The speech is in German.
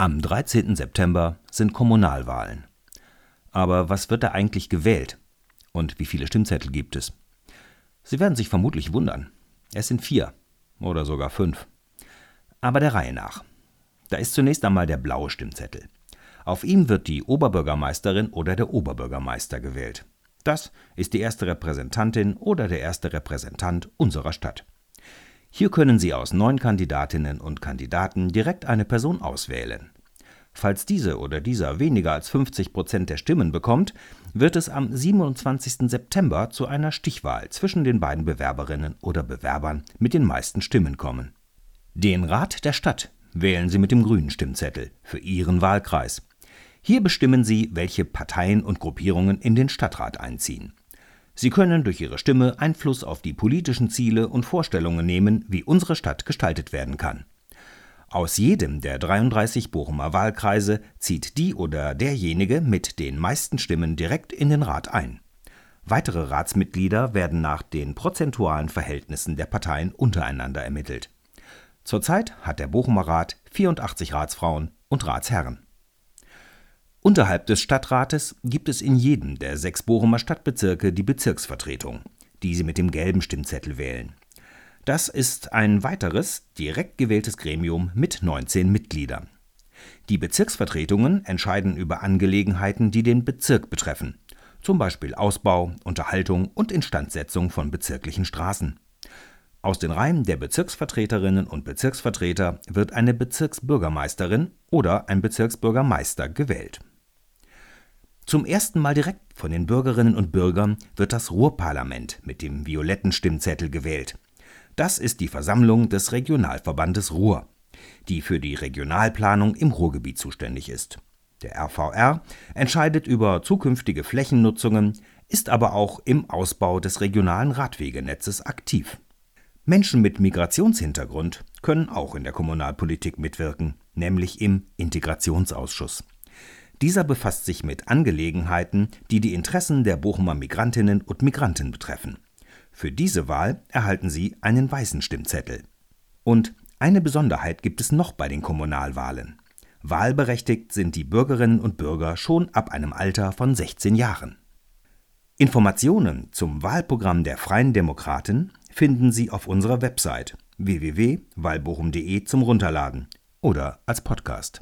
Am 13. September sind Kommunalwahlen. Aber was wird da eigentlich gewählt? Und wie viele Stimmzettel gibt es? Sie werden sich vermutlich wundern. Es sind vier oder sogar fünf. Aber der Reihe nach. Da ist zunächst einmal der blaue Stimmzettel. Auf ihm wird die Oberbürgermeisterin oder der Oberbürgermeister gewählt. Das ist die erste Repräsentantin oder der erste Repräsentant unserer Stadt. Hier können Sie aus neun Kandidatinnen und Kandidaten direkt eine Person auswählen. Falls diese oder dieser weniger als 50 Prozent der Stimmen bekommt, wird es am 27. September zu einer Stichwahl zwischen den beiden Bewerberinnen oder Bewerbern mit den meisten Stimmen kommen. Den Rat der Stadt wählen Sie mit dem grünen Stimmzettel für Ihren Wahlkreis. Hier bestimmen Sie, welche Parteien und Gruppierungen in den Stadtrat einziehen. Sie können durch Ihre Stimme Einfluss auf die politischen Ziele und Vorstellungen nehmen, wie unsere Stadt gestaltet werden kann. Aus jedem der 33 Bochumer Wahlkreise zieht die oder derjenige mit den meisten Stimmen direkt in den Rat ein. Weitere Ratsmitglieder werden nach den prozentualen Verhältnissen der Parteien untereinander ermittelt. Zurzeit hat der Bochumer Rat 84 Ratsfrauen und Ratsherren. Unterhalb des Stadtrates gibt es in jedem der sechs Bochumer Stadtbezirke die Bezirksvertretung, die Sie mit dem gelben Stimmzettel wählen. Das ist ein weiteres, direkt gewähltes Gremium mit 19 Mitgliedern. Die Bezirksvertretungen entscheiden über Angelegenheiten, die den Bezirk betreffen, zum Beispiel Ausbau, Unterhaltung und Instandsetzung von bezirklichen Straßen. Aus den Reihen der Bezirksvertreterinnen und Bezirksvertreter wird eine Bezirksbürgermeisterin oder ein Bezirksbürgermeister gewählt. Zum ersten Mal direkt von den Bürgerinnen und Bürgern wird das Ruhrparlament mit dem violetten Stimmzettel gewählt. Das ist die Versammlung des Regionalverbandes Ruhr, die für die Regionalplanung im Ruhrgebiet zuständig ist. Der RVR entscheidet über zukünftige Flächennutzungen, ist aber auch im Ausbau des regionalen Radwegenetzes aktiv. Menschen mit Migrationshintergrund können auch in der Kommunalpolitik mitwirken, nämlich im Integrationsausschuss. Dieser befasst sich mit Angelegenheiten, die die Interessen der Bochumer Migrantinnen und Migranten betreffen. Für diese Wahl erhalten Sie einen weißen Stimmzettel. Und eine Besonderheit gibt es noch bei den Kommunalwahlen. Wahlberechtigt sind die Bürgerinnen und Bürger schon ab einem Alter von 16 Jahren. Informationen zum Wahlprogramm der Freien Demokraten finden Sie auf unserer Website www.wahlbochum.de zum Runterladen oder als Podcast.